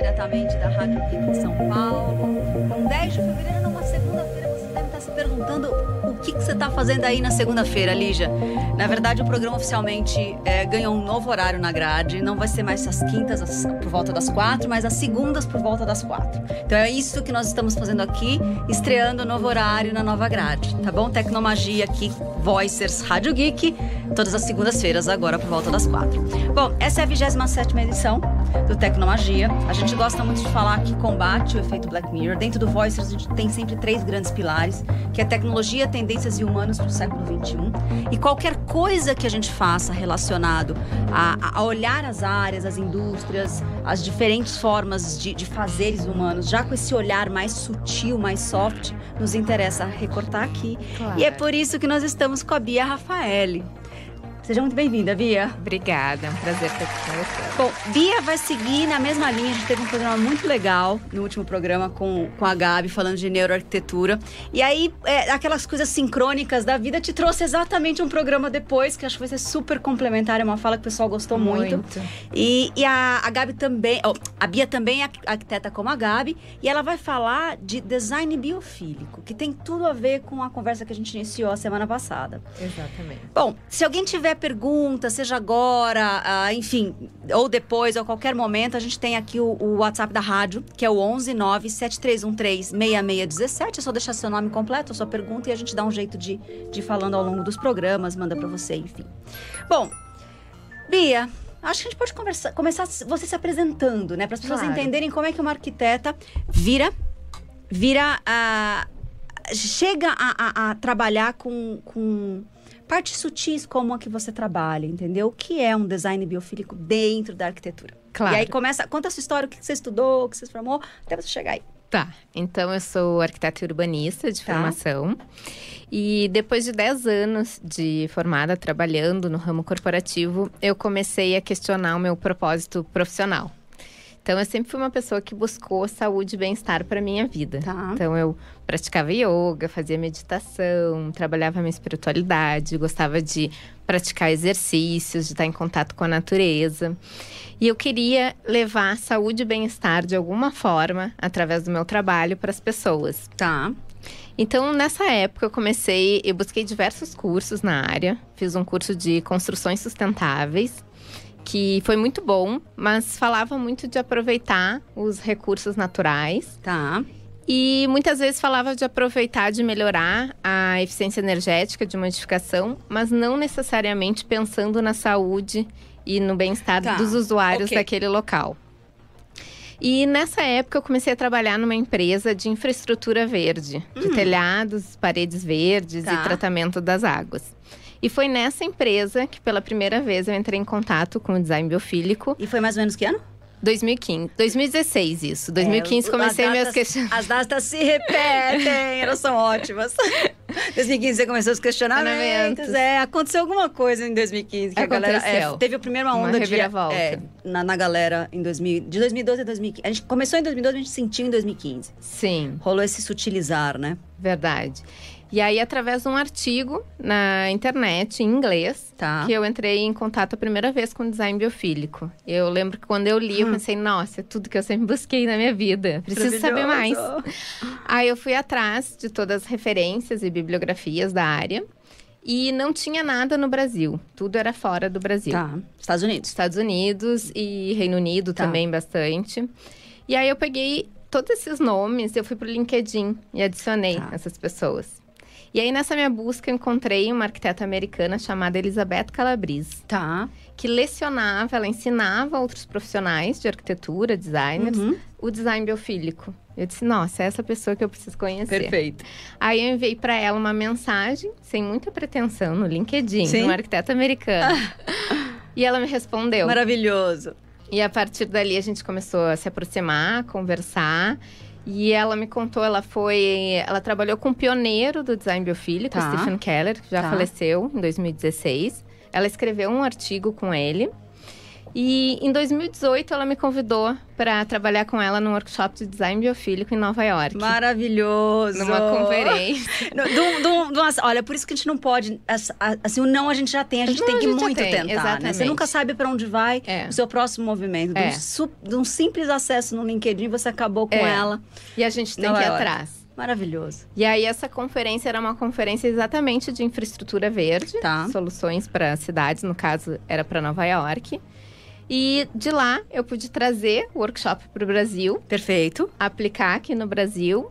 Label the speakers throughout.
Speaker 1: diretamente da Rádio Viva em São Paulo. Um 10 de fevereiro, numa segunda-feira, você deve estar se perguntando o que, que você está fazendo aí na segunda-feira, Lígia. Na verdade, o programa oficialmente é, ganhou um novo horário na grade. Não vai ser mais às quintas às, por volta das quatro, mas às segundas por volta das quatro. Então é isso que nós estamos fazendo aqui, estreando o novo horário na nova grade, tá bom? Tecnomagia aqui, Voicers Rádio Geek, todas as segundas-feiras, agora por volta das quatro. Bom, essa é a 27 edição do Tecnomagia. A gente gosta muito de falar que combate o efeito Black Mirror. Dentro do Voicers, a gente tem sempre três grandes pilares, que é tecnologia, tendências e humanos para o século XXI. E qualquer coisa que a gente faça relacionado a, a olhar as áreas, as indústrias, as diferentes formas de, de fazeres humanos, já com esse olhar mais sutil, mais soft, nos interessa recortar aqui. Claro. E é por isso que nós estamos com a Bia Rafaeli. Seja muito bem-vinda, Bia.
Speaker 2: Obrigada, é um prazer estar aqui com você.
Speaker 1: Bom, Bia vai seguir na mesma linha. A gente teve um programa muito legal no último programa com, com a Gabi, falando de neuroarquitetura. E aí, é, aquelas coisas sincrônicas da vida te trouxe exatamente um programa depois, que acho que vai ser super complementar. É uma fala que o pessoal gostou muito. muito. E, e a, a Gabi também, oh, a Bia também é arquiteta como a Gabi, e ela vai falar de design biofílico, que tem tudo a ver com a conversa que a gente iniciou a semana passada.
Speaker 2: Exatamente.
Speaker 1: Bom, se alguém tiver pergunta, seja agora, uh, enfim, ou depois, ou qualquer momento, a gente tem aqui o, o WhatsApp da rádio, que é o 11 97313 6617. É só deixar seu nome completo, a sua pergunta, e a gente dá um jeito de, de ir falando ao longo dos programas, manda para você, enfim. Bom, Bia, acho que a gente pode conversar, começar você se apresentando, né? Para as pessoas claro. entenderem como é que uma arquiteta vira, vira a. chega a, a, a trabalhar com, com partes sutis como a que você trabalha, entendeu? O que é um design biofílico dentro da arquitetura? Claro. E aí começa, conta a sua história, o que você estudou, o que você se formou, até você chegar aí.
Speaker 2: Tá, então eu sou arquiteta urbanista de tá. formação. E depois de 10 anos de formada trabalhando no ramo corporativo, eu comecei a questionar o meu propósito profissional. Então, eu sempre fui uma pessoa que buscou saúde e bem-estar para minha vida. Tá. Então, eu praticava yoga, fazia meditação, trabalhava minha espiritualidade, gostava de praticar exercícios, de estar em contato com a natureza. E eu queria levar saúde e bem-estar de alguma forma, através do meu trabalho, para as pessoas.
Speaker 1: Tá.
Speaker 2: Então, nessa época, eu comecei, eu busquei diversos cursos na área. Fiz um curso de construções sustentáveis, que foi muito bom, mas falava muito de aproveitar os recursos naturais.
Speaker 1: Tá.
Speaker 2: E muitas vezes falava de aproveitar, de melhorar a eficiência energética de uma edificação, mas não necessariamente pensando na saúde e no bem-estar tá. dos usuários okay. daquele local. E nessa época eu comecei a trabalhar numa empresa de infraestrutura verde, de hum. telhados, paredes verdes tá. e tratamento das águas. E foi nessa empresa que pela primeira vez eu entrei em contato com o design biofílico.
Speaker 1: E foi mais ou menos que ano?
Speaker 2: 2015. 2016, isso. 2015 é, comecei datas, meus questionamentos.
Speaker 1: As datas se repetem, elas são ótimas. 2015 você começou os questionamentos. É, aconteceu alguma coisa em 2015 que aconteceu. a galera. É, teve a primeira onda uma de. É, na, na galera em 2000, de 2012 a 2015. A gente começou em 2012, a gente sentiu em 2015.
Speaker 2: Sim.
Speaker 1: Rolou esse sutilizar, né?
Speaker 2: Verdade. E aí, através de um artigo na internet, em inglês, tá. que eu entrei em contato a primeira vez com design biofílico. Eu lembro que quando eu li, eu hum. pensei, nossa, é tudo que eu sempre busquei na minha vida. Preciso saber mais. aí eu fui atrás de todas as referências e bibliografias da área. E não tinha nada no Brasil. Tudo era fora do Brasil.
Speaker 1: Tá. Estados Unidos.
Speaker 2: Estados Unidos e Reino Unido tá. também bastante. E aí eu peguei todos esses nomes, eu fui pro LinkedIn e adicionei tá. essas pessoas. E aí, nessa minha busca, eu encontrei uma arquiteta americana chamada Elizabeth Calabrese.
Speaker 1: Tá.
Speaker 2: Que lecionava, ela ensinava outros profissionais de arquitetura, designers, uhum. o design biofílico. Eu disse, nossa, é essa pessoa que eu preciso conhecer.
Speaker 1: Perfeito.
Speaker 2: Aí eu enviei para ela uma mensagem, sem muita pretensão, no LinkedIn, Sim. uma arquiteta americana. e ela me respondeu.
Speaker 1: Maravilhoso.
Speaker 2: E a partir dali a gente começou a se aproximar, conversar. E ela me contou, ela foi. Ela trabalhou com o pioneiro do design biofílico, tá. Stephen Keller, que já tá. faleceu em 2016. Ela escreveu um artigo com ele. E em 2018 ela me convidou para trabalhar com ela num workshop de design biofílico em Nova York.
Speaker 1: Maravilhoso!
Speaker 2: Numa conferência.
Speaker 1: do, do, do, olha, por isso que a gente não pode. Assim, o não a gente já tem, a gente não, tem que muito tem, tentar. Exatamente. Né? Você nunca sabe para onde vai é. o seu próximo movimento. É. De, um, de um simples acesso no LinkedIn, você acabou com é. ela.
Speaker 2: E a gente tem que ir atrás.
Speaker 1: Maravilhoso.
Speaker 2: E aí, essa conferência era uma conferência exatamente de infraestrutura verde, tá. soluções para cidades, no caso, era para Nova York. E de lá eu pude trazer o workshop para o Brasil.
Speaker 1: Perfeito.
Speaker 2: Aplicar aqui no Brasil.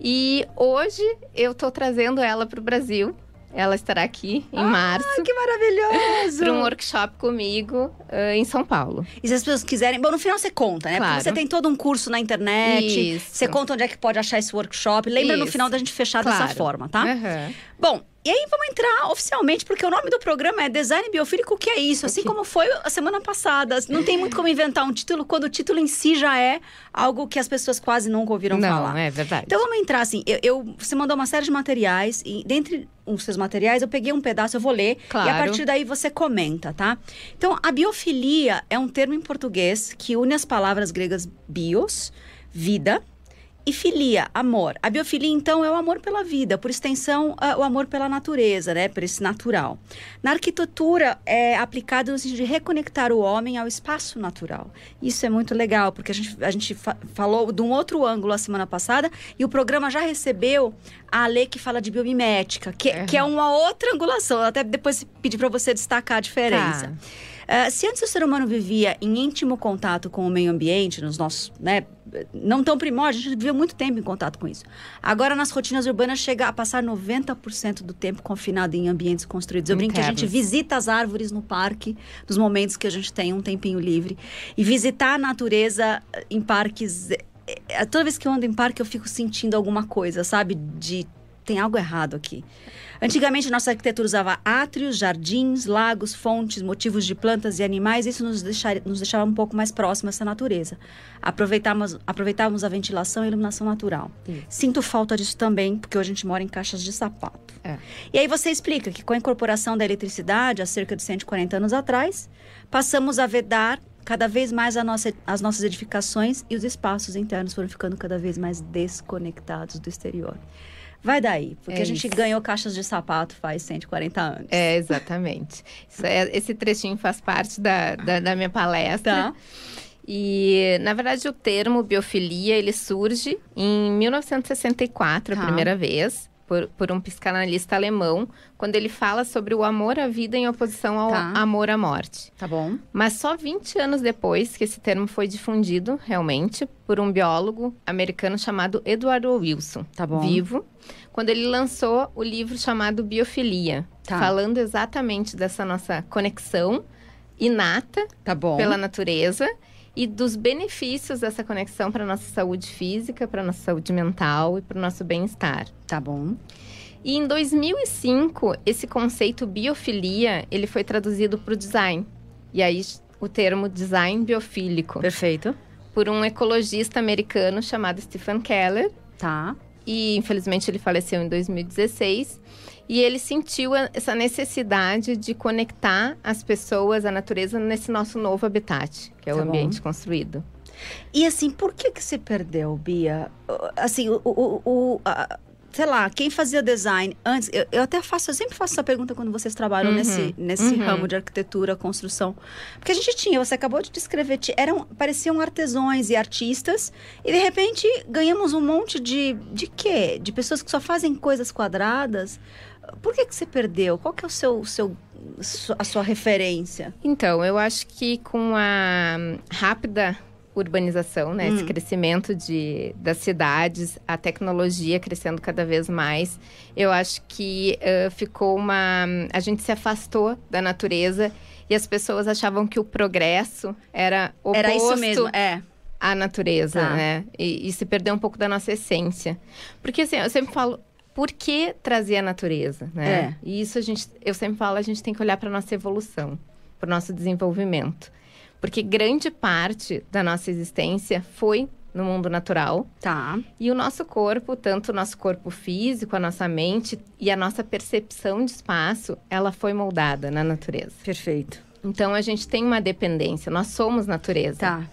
Speaker 2: E hoje eu estou trazendo ela para o Brasil. Ela estará aqui em ah, março.
Speaker 1: Que maravilhoso!
Speaker 2: Para um workshop comigo uh, em São Paulo.
Speaker 1: E se as pessoas quiserem. Bom, no final você conta, né? Claro. Porque você tem todo um curso na internet. Isso. Você conta onde é que pode achar esse workshop. Lembra Isso. no final da gente fechar claro. dessa forma, tá? Uhum. Bom, e aí vamos entrar oficialmente, porque o nome do programa é Design Biofílico, o que é isso? Assim como foi a semana passada. Não tem muito como inventar um título quando o título em si já é algo que as pessoas quase nunca ouviram
Speaker 2: Não,
Speaker 1: falar.
Speaker 2: Não, é verdade.
Speaker 1: Então vamos entrar assim. Eu, eu, você mandou uma série de materiais, e dentre os seus materiais, eu peguei um pedaço, eu vou ler. Claro. E a partir daí você comenta, tá? Então, a biofilia é um termo em português que une as palavras gregas bios, vida, e filia, amor. A biofilia, então, é o amor pela vida, por extensão, uh, o amor pela natureza, né? Por esse natural. Na arquitetura, é aplicado no sentido de reconectar o homem ao espaço natural. Isso é muito legal, porque a gente, a gente fa falou de um outro ângulo a semana passada e o programa já recebeu a lei que fala de biomimética, que, uhum. que é uma outra angulação. Eu até depois pedi para você destacar a diferença. Tá. Uh, se antes o ser humano vivia em íntimo contato com o meio ambiente, nos nossos, né, não tão primórdios, a gente viveu muito tempo em contato com isso. Agora, nas rotinas urbanas, chega a passar 90% do tempo confinado em ambientes construídos. Eu brinco que a gente visita as árvores no parque, nos momentos que a gente tem um tempinho livre. E visitar a natureza em parques... É, é, toda vez que eu ando em parque, eu fico sentindo alguma coisa, sabe? De tem algo errado aqui. Antigamente, nossa arquitetura usava átrios, jardins, lagos, fontes, motivos de plantas e animais. Isso nos, deixar, nos deixava um pouco mais próximo essa natureza. Aproveitávamos, aproveitávamos a ventilação e a iluminação natural. Sinto falta disso também, porque hoje a gente mora em caixas de sapato. É. E aí você explica que com a incorporação da eletricidade, há cerca de 140 anos atrás, passamos a vedar cada vez mais nossa, as nossas edificações e os espaços internos foram ficando cada vez mais desconectados do exterior. Vai daí, porque é a gente isso. ganhou caixas de sapato faz 140 anos.
Speaker 2: É, exatamente. É, esse trechinho faz parte da, da, da minha palestra. Tá. E, na verdade, o termo biofilia, ele surge em 1964, tá. a primeira vez por, por, um psicanalista alemão, quando ele fala sobre o amor à vida em oposição ao tá. amor à morte.
Speaker 1: Tá bom.
Speaker 2: Mas só 20 anos depois que esse termo foi difundido, realmente, por um biólogo americano chamado Edward Wilson,
Speaker 1: tá bom.
Speaker 2: vivo, quando ele lançou o livro chamado Biofilia, tá. falando exatamente dessa nossa conexão inata
Speaker 1: tá
Speaker 2: pela natureza e dos benefícios dessa conexão para nossa saúde física, para nossa saúde mental e para o nosso bem-estar.
Speaker 1: Tá bom.
Speaker 2: E em 2005, esse conceito biofilia, ele foi traduzido para o design. E aí o termo design biofílico.
Speaker 1: Perfeito.
Speaker 2: Por um ecologista americano chamado Stephen Keller.
Speaker 1: Tá.
Speaker 2: E infelizmente ele faleceu em 2016. E ele sentiu essa necessidade de conectar as pessoas, a natureza, nesse nosso novo habitat, que é tá o ambiente bom. construído.
Speaker 1: E assim, por que que se perdeu, Bia? Assim, o, o, o a, sei lá, quem fazia design antes, eu, eu, até faço, eu sempre faço essa pergunta quando vocês trabalham uhum, nesse, nesse uhum. ramo de arquitetura, construção. Porque a gente tinha, você acabou de descrever, eram, pareciam artesãos e artistas, e de repente ganhamos um monte de, de quê? De pessoas que só fazem coisas quadradas. Por que, que você perdeu? Qual que é o seu, seu, a sua referência?
Speaker 2: Então, eu acho que com a rápida urbanização, né? Hum. Esse crescimento de, das cidades, a tecnologia crescendo cada vez mais. Eu acho que uh, ficou uma. A gente se afastou da natureza e as pessoas achavam que o progresso era oposto
Speaker 1: era isso mesmo, é.
Speaker 2: à natureza, tá. né? E, e se perdeu um pouco da nossa essência. Porque assim, eu sempre falo, por que trazer a natureza, né? É. E isso a gente, eu sempre falo, a gente tem que olhar para nossa evolução, para o nosso desenvolvimento. Porque grande parte da nossa existência foi no mundo natural.
Speaker 1: Tá.
Speaker 2: E o nosso corpo, tanto o nosso corpo físico, a nossa mente e a nossa percepção de espaço, ela foi moldada na natureza.
Speaker 1: Perfeito.
Speaker 2: Então a gente tem uma dependência, nós somos natureza.
Speaker 1: Tá.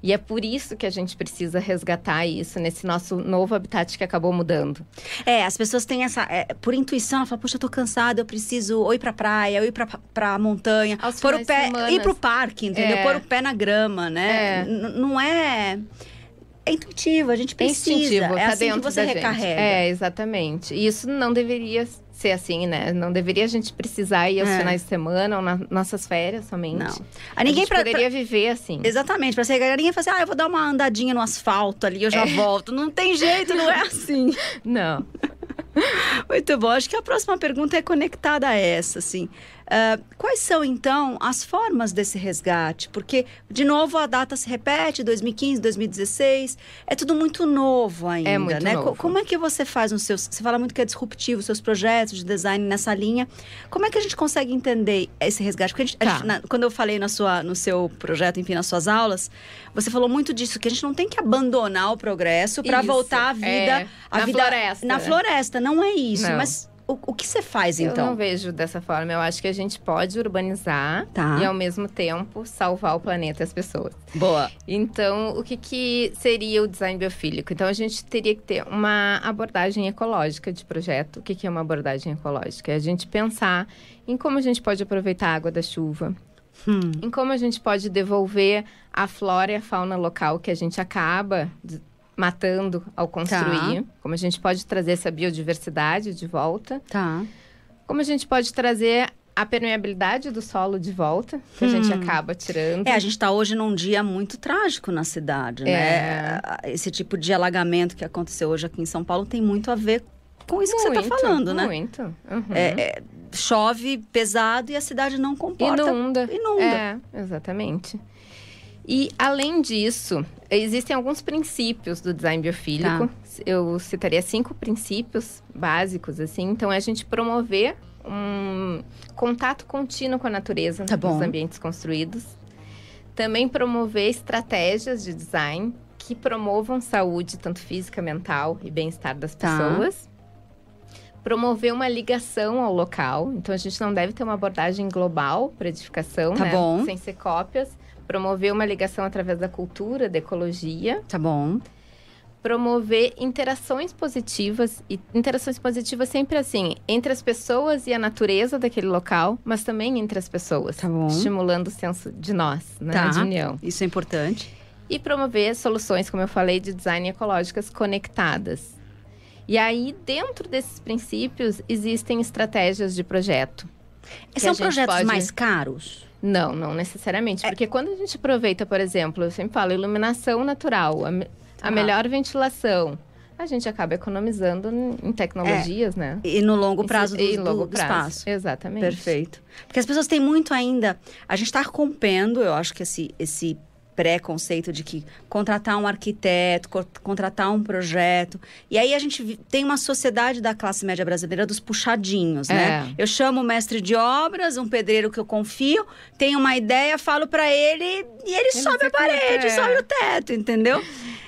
Speaker 2: E é por isso que a gente precisa resgatar isso nesse nosso novo habitat que acabou mudando.
Speaker 1: É, as pessoas têm essa. É, por intuição, ela fala, poxa, eu tô cansada, eu preciso ou ir pra praia, ou ir pra, pra montanha,
Speaker 2: Aos
Speaker 1: pôr o pé,
Speaker 2: semanas.
Speaker 1: ir pro parque, entendeu?
Speaker 2: É.
Speaker 1: Pôr o pé na grama, né?
Speaker 2: É.
Speaker 1: Não é. É intuitivo, a gente
Speaker 2: É
Speaker 1: precisa.
Speaker 2: instintivo,
Speaker 1: é
Speaker 2: tá
Speaker 1: assim
Speaker 2: dentro
Speaker 1: que você
Speaker 2: da gente.
Speaker 1: recarrega.
Speaker 2: É, exatamente. E isso não deveria ser assim, né? Não deveria a gente precisar ir aos
Speaker 1: É.
Speaker 2: finais de semana ou nas nossas férias somente.
Speaker 1: Não.
Speaker 2: A
Speaker 1: A ninguém
Speaker 2: gente
Speaker 1: pra,
Speaker 2: poderia viver assim.
Speaker 1: Exatamente, pra se recarregar, ninguém fala assim, ah, eu vou dar uma andadinha no asfalto ali, eu já volto. Não tem jeito, não é assim.
Speaker 2: Não.
Speaker 1: Muito bom. Acho que a próxima pergunta é conectada a essa, assim. Ah, quais são, então, as formas desse resgate? Porque, de novo, a data se repete, 2015, 2016. É tudo muito novo ainda,
Speaker 2: É muito
Speaker 1: né?
Speaker 2: novo.
Speaker 1: Co- Como é que você faz os seus... Você fala muito que é disruptivo, os seus projetos de design nessa linha. Como é que a gente consegue entender esse resgate? Porque a gente, a
Speaker 2: Tá.
Speaker 1: gente- na- quando eu falei na sua, no seu projeto, enfim, nas suas aulas, você falou muito disso, que a gente não tem que abandonar o progresso para voltar à vida...
Speaker 2: é.
Speaker 1: à
Speaker 2: Na
Speaker 1: vida
Speaker 2: floresta.
Speaker 1: Na floresta, não é isso.
Speaker 2: Não.
Speaker 1: Mas o, o que você faz,
Speaker 2: Eu
Speaker 1: então?
Speaker 2: não vejo dessa forma. Eu acho que a gente pode urbanizar
Speaker 1: Tá.
Speaker 2: e, ao mesmo tempo, salvar o planeta e as pessoas.
Speaker 1: Boa.
Speaker 2: Então, o que, que seria o design biofílico? Então, a gente teria que ter uma abordagem ecológica de projeto. O que, que é uma abordagem ecológica? É a gente pensar em como a gente pode aproveitar a água da chuva,
Speaker 1: Hum.
Speaker 2: em como a gente pode devolver a flora e a fauna local que a gente acaba matando ao construir, como a gente pode trazer essa biodiversidade de volta,
Speaker 1: Tá.
Speaker 2: como a gente pode trazer a permeabilidade do solo de volta, que a gente acaba tirando.
Speaker 1: É, a gente está hoje num dia muito trágico na cidade, né?
Speaker 2: É.
Speaker 1: Esse tipo de alagamento que aconteceu hoje aqui em São Paulo tem muito a ver com isso que você
Speaker 2: Muito,
Speaker 1: está falando, né?
Speaker 2: Muito. Uhum.
Speaker 1: É, é, chove pesado e a cidade não comporta.
Speaker 2: Inunda.
Speaker 1: Inunda.
Speaker 2: É, exatamente. E, além disso, existem alguns princípios do design biofílico.
Speaker 1: Tá.
Speaker 2: Eu citaria cinco princípios básicos, assim. Então, é a gente promover um contato contínuo com a natureza
Speaker 1: Tá
Speaker 2: nos ambientes construídos. Também promover estratégias de design que promovam saúde, tanto física, mental e bem-estar das
Speaker 1: Tá.
Speaker 2: pessoas. Promover uma ligação ao local. Então, a gente não deve ter uma abordagem global para edificação,
Speaker 1: Tá
Speaker 2: né? Sem ser cópias. Promover uma ligação através da cultura, da ecologia.
Speaker 1: Tá bom.
Speaker 2: Promover interações positivas. E interações positivas sempre assim, entre as pessoas e a natureza daquele local, mas também entre as pessoas.
Speaker 1: Tá bom.
Speaker 2: Estimulando o senso de nós, né?
Speaker 1: Tá.
Speaker 2: De união.
Speaker 1: Isso é importante.
Speaker 2: E promover soluções, como eu falei, de design ecológicas conectadas. E aí, dentro desses princípios, existem estratégias de projeto.
Speaker 1: São projetos
Speaker 2: pode-
Speaker 1: mais caros?
Speaker 2: Não, não necessariamente.
Speaker 1: É.
Speaker 2: Porque quando a gente aproveita, por exemplo, eu sempre falo, iluminação natural, a,
Speaker 1: Ah.
Speaker 2: melhor ventilação, a gente acaba economizando em tecnologias, né?
Speaker 1: E no longo prazo do, do-
Speaker 2: longo
Speaker 1: do
Speaker 2: prazo.
Speaker 1: espaço.
Speaker 2: Exatamente.
Speaker 1: Perfeito. Porque as pessoas têm muito ainda. A gente está rompendo, eu acho que esse, esse pré-conceito de que contratar um arquiteto, co- contratar um projeto. E aí a gente tem uma sociedade da classe média brasileira dos puxadinhos, né?
Speaker 2: É.
Speaker 1: Eu chamo o mestre de obras, um pedreiro que eu confio, tenho uma ideia, falo para ele e ele, sobe a parede,
Speaker 2: é.
Speaker 1: sobe o teto, entendeu?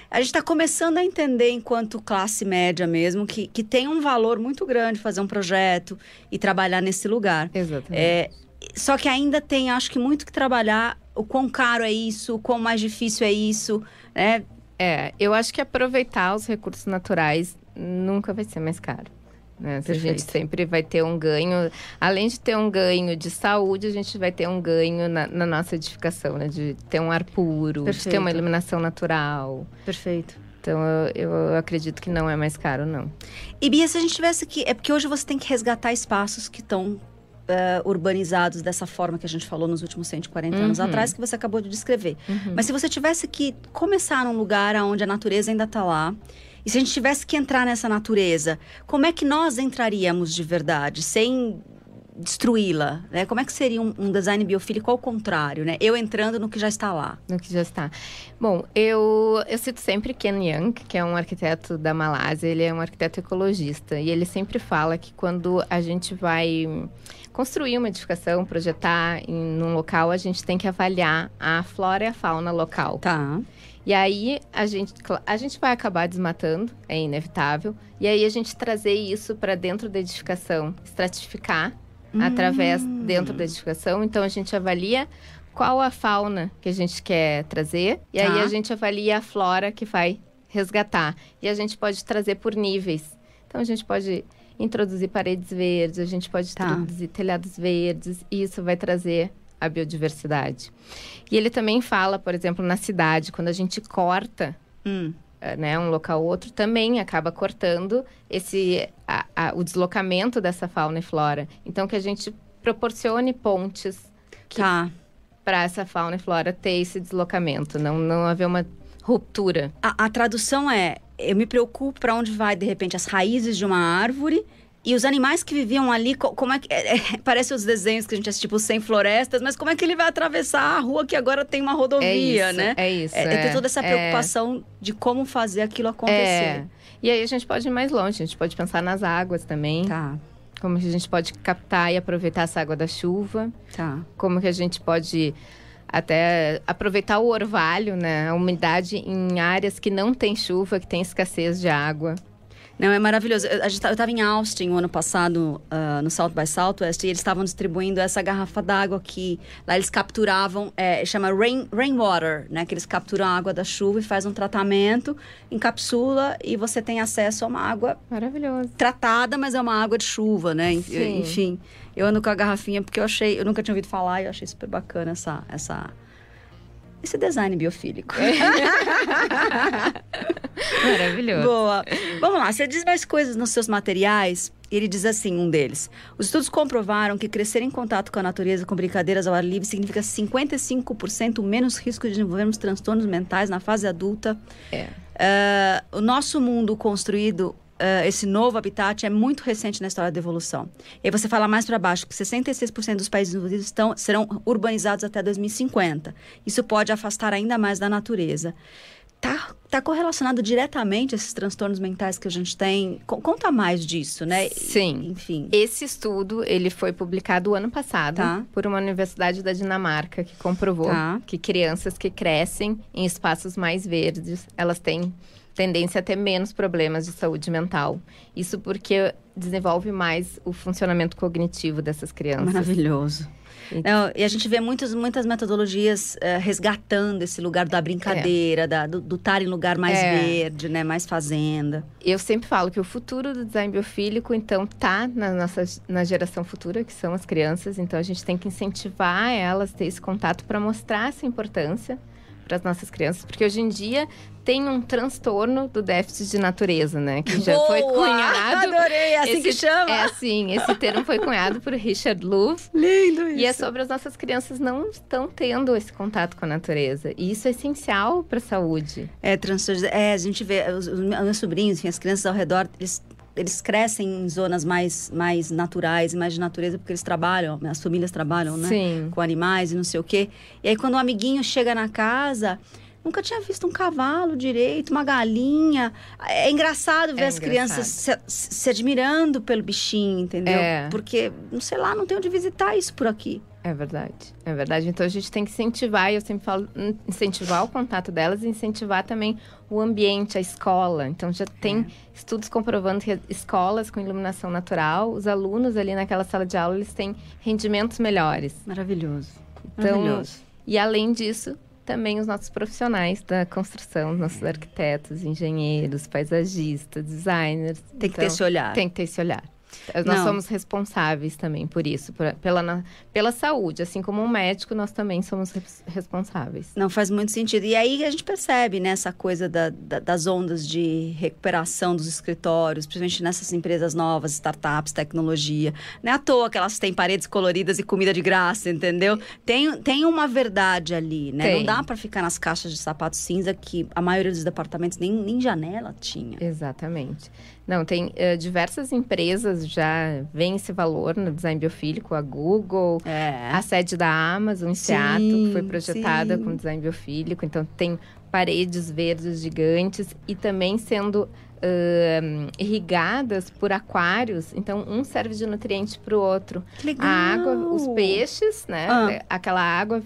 Speaker 1: A gente está começando a entender, enquanto classe média mesmo, que, que tem um valor muito grande fazer um projeto e trabalhar nesse lugar.
Speaker 2: Exatamente.
Speaker 1: É, só que ainda tem, acho que, muito que trabalhar. O quão caro é isso, o quão mais difícil é isso, né?
Speaker 2: É, eu acho que aproveitar os recursos naturais nunca vai ser mais caro. Né? A
Speaker 1: Perfeito.
Speaker 2: gente sempre vai ter um ganho, além de ter um ganho de saúde, a gente vai ter um ganho na, na nossa edificação, né? De ter um ar puro, de ter
Speaker 1: Perfeito.
Speaker 2: uma iluminação natural.
Speaker 1: Perfeito.
Speaker 2: Então eu, eu acredito que não é mais caro, não.
Speaker 1: E Bia, se a gente tivesse que. É porque hoje você tem que resgatar espaços que estão eh, urbanizados dessa forma que a gente falou nos últimos 140 anos
Speaker 2: Uhum.
Speaker 1: atrás, que você acabou de descrever. Mas se você tivesse que começar num lugar onde a natureza ainda está lá, e se a gente tivesse que entrar nessa natureza, como é que nós entraríamos de verdade, sem destruí-la? Né? Como é que seria um, um design biofílico ao contrário, né? Eu entrando no que já está lá.
Speaker 2: No que já está. Bom, eu, eu cito sempre Ken Young, que é um arquiteto da Malásia, ele é um arquiteto ecologista. E ele sempre fala que quando a gente vai construir uma edificação, projetar em um local, a gente tem que avaliar a flora e a fauna local.
Speaker 1: Tá.
Speaker 2: E aí a gente, a gente vai acabar desmatando, é inevitável. E aí a gente trazer isso para dentro da edificação, estratificar hum. através dentro da edificação. Então a gente avalia qual a fauna que a gente quer trazer e tá. aí a gente avalia a flora que vai resgatar. E a gente pode trazer por níveis. Então a gente pode introduzir paredes verdes, a gente pode tá. introduzir telhados verdes, e isso vai trazer a biodiversidade. E ele também fala, por exemplo, na cidade, quando a gente corta hum. Eh, né, um local ou outro, também acaba cortando esse, a, a, o deslocamento dessa fauna e flora. Então, que a gente proporcione pontes tá. para essa fauna e flora ter esse deslocamento, não, não haver uma ruptura.
Speaker 1: A, a tradução é: eu me preocupo para onde vai, de repente, as raízes de uma árvore e os animais que viviam ali, como é que. É, é, parece os desenhos que a gente assiste, tipo, sem florestas, mas como é que ele vai atravessar a rua que agora tem uma rodovia,
Speaker 2: é
Speaker 1: isso, né?
Speaker 2: É isso.
Speaker 1: É, é ter toda essa é. preocupação de como fazer aquilo acontecer. É.
Speaker 2: E aí a gente pode ir mais longe, a gente pode pensar nas águas também.
Speaker 1: Tá.
Speaker 2: Como que a gente pode captar e aproveitar essa água da chuva.
Speaker 1: Tá.
Speaker 2: Como que a gente pode até aproveitar o orvalho, né? A umidade em áreas que não tem chuva, que tem escassez de água.
Speaker 1: Não, é maravilhoso. Eu, estava tá, em Austin o ano passado, uh, no South by Southwest, e eles estavam distribuindo essa garrafa d'água que lá eles capturavam, é, chama rain, rainwater, né? Que eles capturam a água da chuva e faz um tratamento, encapsula e você tem acesso a uma água
Speaker 2: maravilhosa.
Speaker 1: Tratada, mas é uma água de chuva, né? Sim. Enfim, eu ando com a garrafinha porque eu achei, eu nunca tinha ouvido falar e eu achei super bacana essa essa esse design biofílico.
Speaker 2: Maravilhoso.
Speaker 1: Boa. Vamos lá, você diz mais coisas nos seus materiais. Ele diz assim, um deles. Os estudos comprovaram que crescer em contato com a natureza com brincadeiras ao ar livre significa 55% menos risco de desenvolvermos transtornos mentais na fase adulta.
Speaker 2: É.
Speaker 1: Uh, o nosso mundo construído uh, esse novo habitat é muito recente na história da evolução. E aí você fala mais para baixo que 66% dos países desenvolvidos estão, serão urbanizados até 2050. Isso pode afastar ainda mais da natureza. Tá, tá correlacionado diretamente esses transtornos mentais que a gente tem. Conta mais disso, né?
Speaker 2: Sim.
Speaker 1: Enfim.
Speaker 2: Esse estudo, ele foi publicado ano passado tá. por uma universidade da Dinamarca que comprovou tá. que crianças que crescem em espaços mais verdes, elas têm tendência a ter menos problemas de saúde mental. Isso porque desenvolve mais o funcionamento cognitivo dessas crianças.
Speaker 1: Maravilhoso. Não, e a gente vê muitas, muitas metodologias uh, resgatando esse lugar da brincadeira, é. da, do estar em lugar mais é. verde, né? Mais fazenda.
Speaker 2: Eu sempre falo que o futuro do design biofílico, então, tá na nossa na geração futura, que são as crianças. Então, a gente tem que incentivar elas a ter esse contato para mostrar essa importância para as nossas crianças, porque hoje em dia tem um transtorno do déficit de natureza, né? Que já
Speaker 1: Boa!
Speaker 2: foi cunhado.
Speaker 1: Adorei, é assim
Speaker 2: esse,
Speaker 1: que chama.
Speaker 2: É assim, esse termo foi cunhado por Richard Louv.
Speaker 1: Lindo isso.
Speaker 2: E é sobre as nossas crianças não estão tendo esse contato com a natureza. E isso é essencial para a saúde.
Speaker 1: É, transtorno. É, a gente vê os, os meus sobrinhos, enfim, as crianças ao redor, eles eles crescem em zonas mais, mais naturais, mais de natureza, porque eles trabalham, as famílias trabalham, né?
Speaker 2: Sim.
Speaker 1: Com animais e não sei o quê. E aí, quando o um amiguinho chega na casa, Nunca tinha visto um cavalo direito, uma galinha. É engraçado ver é as engraçado. crianças se, se, admirando pelo bichinho, entendeu?
Speaker 2: É.
Speaker 1: Porque, não sei lá, não tem onde visitar isso por aqui.
Speaker 2: É verdade, é verdade. Então a gente tem que incentivar, e eu sempre falo, incentivar o contato delas e incentivar também o ambiente, a escola. Então já tem é. estudos comprovando que escolas com iluminação natural, os alunos ali naquela sala de aula, eles têm rendimentos melhores.
Speaker 1: Maravilhoso.
Speaker 2: Então,
Speaker 1: Maravilhoso.
Speaker 2: E além disso, também os nossos profissionais da construção, nossos arquitetos, engenheiros, paisagistas, designers.
Speaker 1: Tem que então, ter esse olhar.
Speaker 2: Tem que ter esse olhar. Nós Não. somos responsáveis também por isso, por, pela, pela saúde. Assim como um médico, nós também somos responsáveis.
Speaker 1: Não faz muito sentido. E aí a gente percebe né, essa coisa da, da, das ondas de recuperação dos escritórios, principalmente nessas empresas novas, startups, tecnologia. Não é à toa que elas têm paredes coloridas e comida de graça, entendeu? Tem, tem uma verdade ali, né? Tem. Não dá para ficar nas caixas de sapato cinza que a maioria dos departamentos nem, nem janela tinha.
Speaker 2: Exatamente. Não, tem uh, diversas empresas já veem esse valor no design biofílico, a Google,
Speaker 1: é.
Speaker 2: a sede da Amazon em Seattle, que foi projetada sim. com design biofílico, então tem paredes verdes gigantes e também sendo uh, irrigadas por aquários, então um serve de nutriente para o outro.
Speaker 1: Que legal.
Speaker 2: A água, os peixes, né? Ah. Aquela água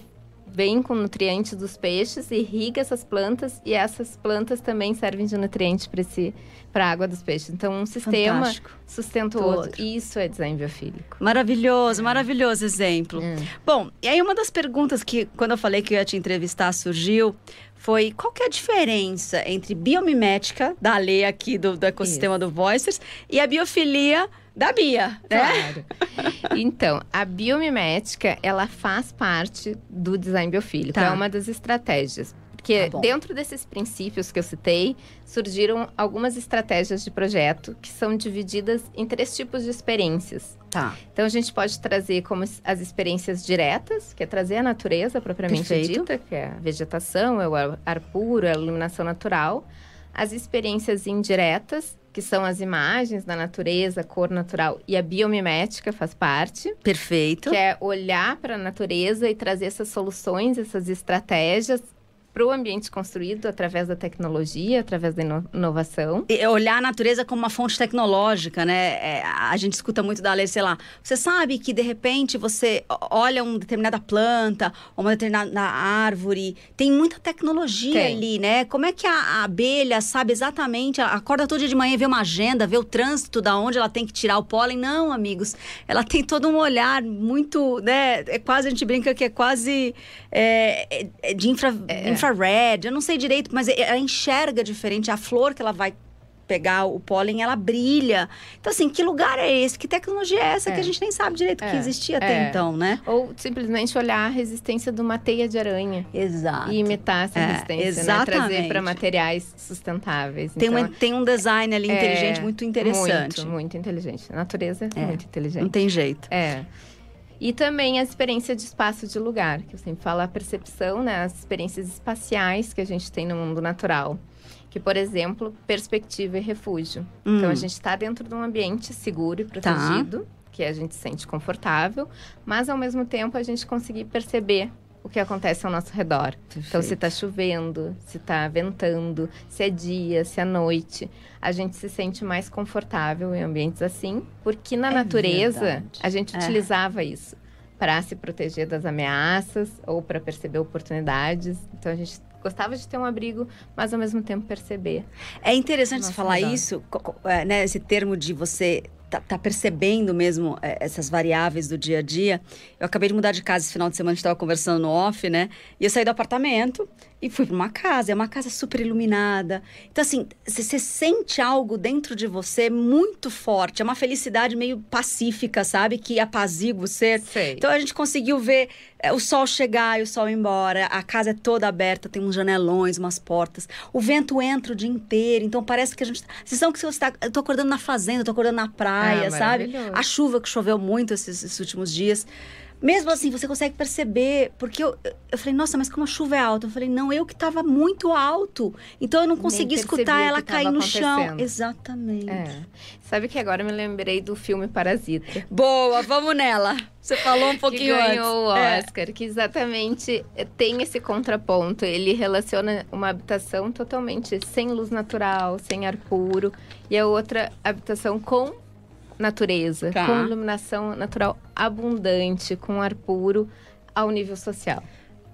Speaker 2: vem com nutrientes dos peixes, irriga essas plantas e essas plantas também servem de nutriente para esse para a água dos peixes. Então, um sistema Fantástico. sustenta o outro. outro. Isso é design biofílico.
Speaker 1: Maravilhoso, maravilhoso exemplo. É. Bom, e aí uma das perguntas que, quando eu falei que eu ia te entrevistar, surgiu foi qual que é a diferença entre biomimética, da lei aqui do, do ecossistema Isso. do Voicers, e a biofilia da Bia,
Speaker 2: né? Claro. então, a biomimética, ela faz parte do design biofílico. Tá. É uma das estratégias. Porque tá dentro desses princípios que eu citei, surgiram algumas estratégias de projeto que são divididas em três tipos de experiências.
Speaker 1: Tá.
Speaker 2: Então a gente pode trazer como as experiências diretas, que é trazer a natureza propriamente Perfeito. dita, que é a vegetação, é o ar puro, é a iluminação natural. As experiências indiretas, que são as imagens da natureza, cor natural e a biomimética faz parte.
Speaker 1: Perfeito.
Speaker 2: Que é olhar para a natureza e trazer essas soluções, essas estratégias para o ambiente construído através da tecnologia, através da inovação.
Speaker 1: E olhar a natureza como uma fonte tecnológica, né? É, a gente escuta muito da lei, sei lá. Você sabe que de repente você olha uma determinada planta, uma determinada árvore, tem muita tecnologia tem. ali, né? Como é que a, a, abelha sabe exatamente, acorda todo dia de manhã vê uma agenda, vê o trânsito da onde ela tem que tirar o pólen? Não, amigos. Ela tem todo um olhar muito, né? É quase, a gente brinca que é quase é, é de infra, é. infra infrared, eu não sei direito, mas ela enxerga diferente. A flor que ela vai pegar o pólen, ela brilha. Então, assim, que lugar é esse? Que tecnologia é essa é. que a é. gente nem sabe direito é. que existia até é. então, né?
Speaker 2: Ou simplesmente olhar a resistência de uma teia de aranha.
Speaker 1: Exato.
Speaker 2: E imitar essa é, resistência, exatamente. Né? Trazer para materiais sustentáveis.
Speaker 1: Tem, então, tem um design ali inteligente muito interessante.
Speaker 2: Muito, muito inteligente. A natureza é muito inteligente.
Speaker 1: Não tem jeito.
Speaker 2: É. E também a experiência de espaço de lugar, que eu sempre falo a percepção, né, as experiências espaciais que a gente tem no mundo natural. Que, por exemplo, perspectiva e refúgio. Hum. Então, a gente está dentro de um ambiente seguro e tá. protegido, tá. que a gente sente confortável, mas, ao mesmo tempo, a gente conseguir perceber o que acontece ao nosso redor. Perfeito. Então, se está chovendo, se está ventando, se é dia, se é noite, a gente se sente mais confortável em ambientes assim, porque na é natureza verdade. a gente é. utilizava isso para se proteger das ameaças ou para perceber oportunidades. Então, a gente gostava de ter um abrigo, mas ao mesmo tempo perceber.
Speaker 1: É interessante você falar isso, é, né? Esse termo de você tá, tá, percebendo mesmo é, essas variáveis do dia a dia. Eu acabei de mudar de casa esse final de semana, a gente estava conversando no off, né? E eu saí do apartamento e fui para uma casa, é uma casa super iluminada. Então, assim, você sente algo dentro de você muito forte, é uma felicidade meio pacífica, sabe? Que apazigua o ser. Sei. Então, a gente conseguiu ver é, o sol chegar e o sol ir embora, a casa é toda aberta, tem uns janelões, umas portas, o vento entra o dia inteiro, então parece que a gente. Vocês são que você está. Eu tô acordando na fazenda, eu tô acordando na praia, ah, sabe? A chuva que choveu muito esses, esses últimos dias. Mesmo assim, você consegue perceber, porque eu, eu falei, nossa, mas como a chuva é alta? Eu falei, não, eu que estava muito alto. Então eu não consegui escutar ela cair no chão. Exatamente. É.
Speaker 2: Sabe que agora eu me lembrei do filme Parasita.
Speaker 1: Boa, vamos nela. Você falou um pouquinho
Speaker 2: que
Speaker 1: ganhou
Speaker 2: antes. o Oscar, é. que exatamente tem esse contraponto. Ele relaciona uma habitação totalmente sem luz natural, sem ar puro, e a outra habitação com natureza, tá. com iluminação natural abundante, com ar puro ao nível social.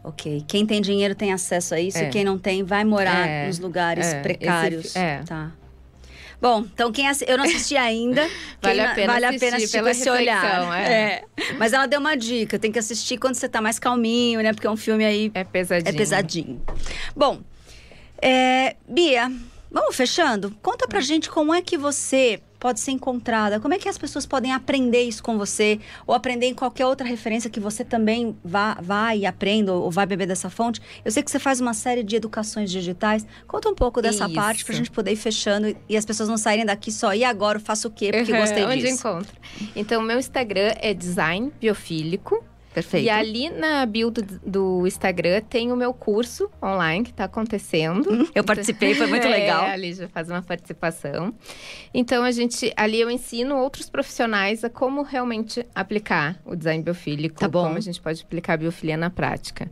Speaker 1: Ok. Quem tem dinheiro tem acesso a isso, é. e quem não tem vai morar é. nos lugares é. precários. Esse, é. Tá. Bom, então quem assi... eu não assisti ainda.
Speaker 2: vale a pena vale assistir, a pena assistir com esse olhar.
Speaker 1: É. é. Mas ela deu uma dica, tem que assistir quando você tá mais calminho, né? Porque é um filme aí.
Speaker 2: É pesadinho.
Speaker 1: É pesadinho. Bom, é... Bia, vamos fechando? Conta pra hum. gente como é que você pode ser encontrada? Como é que as pessoas podem aprender isso com você? Ou aprender em qualquer outra referência que você também vá, vá e aprenda ou vai beber dessa fonte? Eu sei que você faz uma série de educações digitais. Conta um pouco dessa isso. parte para a gente poder ir fechando e as pessoas não saírem daqui só. E agora eu faço o quê? Porque uhum, gostei
Speaker 2: disso.
Speaker 1: Onde
Speaker 2: encontro? Então, meu Instagram é design biofílico.
Speaker 1: Perfeito.
Speaker 2: E ali na bio do, do Instagram tem o meu curso online que está acontecendo. Hum,
Speaker 1: eu participei, foi muito legal.
Speaker 2: É, ali já faz uma participação. Então a gente ali eu ensino outros profissionais a como realmente aplicar o design biofílico,
Speaker 1: tá bom.
Speaker 2: como a gente pode aplicar a biofilia na prática.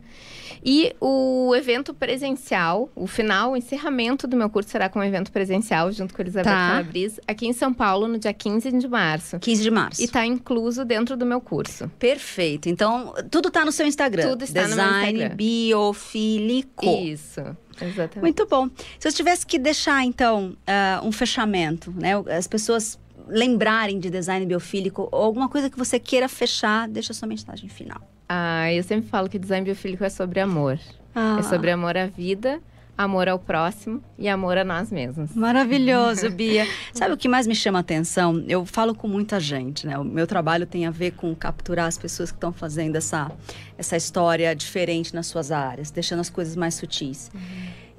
Speaker 2: E o evento presencial, o final, o encerramento do meu curso será com um evento presencial junto com a Elizabeth tá. Aqui em São Paulo, no dia 15 de março.
Speaker 1: 15 de março.
Speaker 2: E está incluso dentro do meu curso.
Speaker 1: Perfeito. Então Então, tudo tá no seu Instagram.
Speaker 2: Tudo está
Speaker 1: Design
Speaker 2: no meu Instagram.
Speaker 1: biofílico.
Speaker 2: Isso, exatamente.
Speaker 1: Muito bom. Se eu tivesse que deixar, então, uh, um fechamento, né? As pessoas lembrarem de design biofílico ou alguma coisa que você queira fechar, deixa a sua mensagem final.
Speaker 2: Ah, eu sempre falo que design biofílico é sobre amor. Ah. É sobre amor à vida, amor ao próximo e amor a nós mesmos.
Speaker 1: Maravilhoso, Bia. Sabe o que mais me chama a atenção? Eu falo com muita gente, né? O meu trabalho tem a ver com capturar as pessoas que estão fazendo essa, essa história diferente nas suas áreas, deixando as coisas mais sutis. Uhum.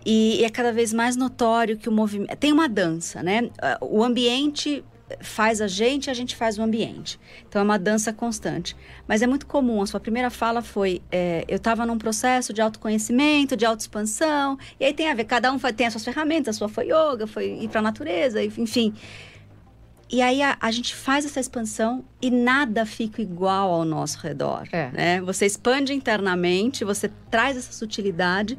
Speaker 1: E, e é cada vez mais notório que o movimento. Tem uma dança, né? O ambiente faz a gente, a gente faz o ambiente. Então é uma dança constante. Mas é muito comum. A sua primeira fala foi: é, eu estava num processo de autoconhecimento, de autoexpansão. E aí tem a ver, cada um tem as suas ferramentas. A sua foi yoga, foi ir para a natureza, enfim. E aí a, a, gente faz essa expansão e nada fica igual ao nosso redor. É. Né? Você expande internamente, você traz essa sutilidade.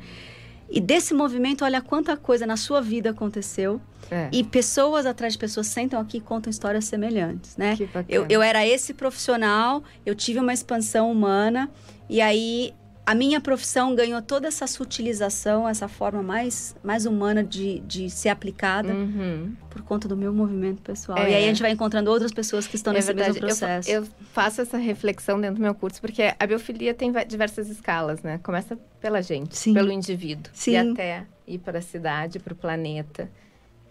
Speaker 1: E desse movimento, olha quanta coisa na sua vida aconteceu. É. E pessoas atrás de pessoas sentam aqui e contam histórias semelhantes, né? Eu, eu era esse profissional, eu tive uma expansão humana, e aí a minha profissão ganhou toda essa sutilização, essa forma mais, mais humana de, de ser aplicada
Speaker 2: uhum.
Speaker 1: por conta do meu movimento pessoal. É. E aí a gente vai encontrando outras pessoas que estão é nesse verdade. mesmo processo.
Speaker 2: Eu, eu, faço essa reflexão dentro do meu curso, porque a biofilia tem diversas escalas, né? Começa pela gente, Sim. pelo indivíduo. Sim. E até ir para a cidade, para o planeta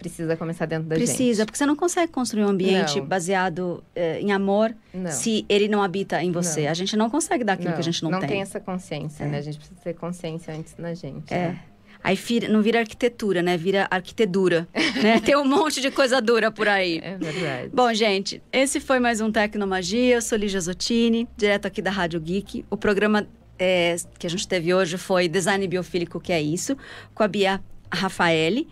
Speaker 2: precisa começar dentro da
Speaker 1: precisa,
Speaker 2: gente.
Speaker 1: Precisa, porque você não consegue construir um ambiente não. baseado eh, em amor não. se ele não habita em você. Não. A gente não consegue dar aquilo que a gente não,
Speaker 2: tem.
Speaker 1: Não
Speaker 2: tem essa consciência, é. né? A gente precisa ter consciência antes da gente.
Speaker 1: É.
Speaker 2: Né?
Speaker 1: Aí vira, não vira arquitetura, né? Vira arquitetura, né? Tem um monte de coisa dura por aí.
Speaker 2: É verdade.
Speaker 1: Bom, gente, esse foi mais um Tecnomagia. Eu sou Lígia Zottini, direto aqui da Rádio Geek. O programa é, que a gente teve hoje foi Design Biofílico, que é isso, com a Bia Rafaeli.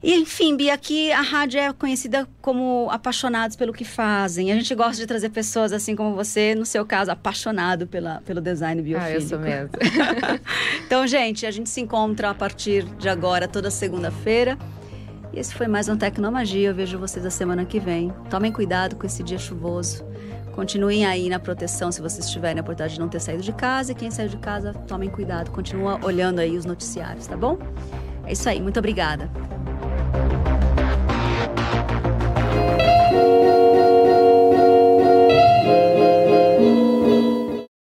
Speaker 1: E, enfim, Bia, aqui a rádio é conhecida como apaixonados pelo que fazem. A gente gosta de trazer pessoas assim como você, no seu caso, apaixonado pela, pelo design.
Speaker 2: Ah, eu sou mesmo.
Speaker 1: então, gente, a gente se encontra a partir de agora, toda segunda-feira. E esse foi mais um Tecnomagia. Eu vejo vocês a semana que vem. Tomem cuidado com esse dia chuvoso. Continuem aí na proteção se vocês estiverem a oportunidade de não ter saído de casa. E quem saiu de casa, tomem cuidado. Continua olhando aí os noticiários, tá bom? É isso aí. Muito obrigada.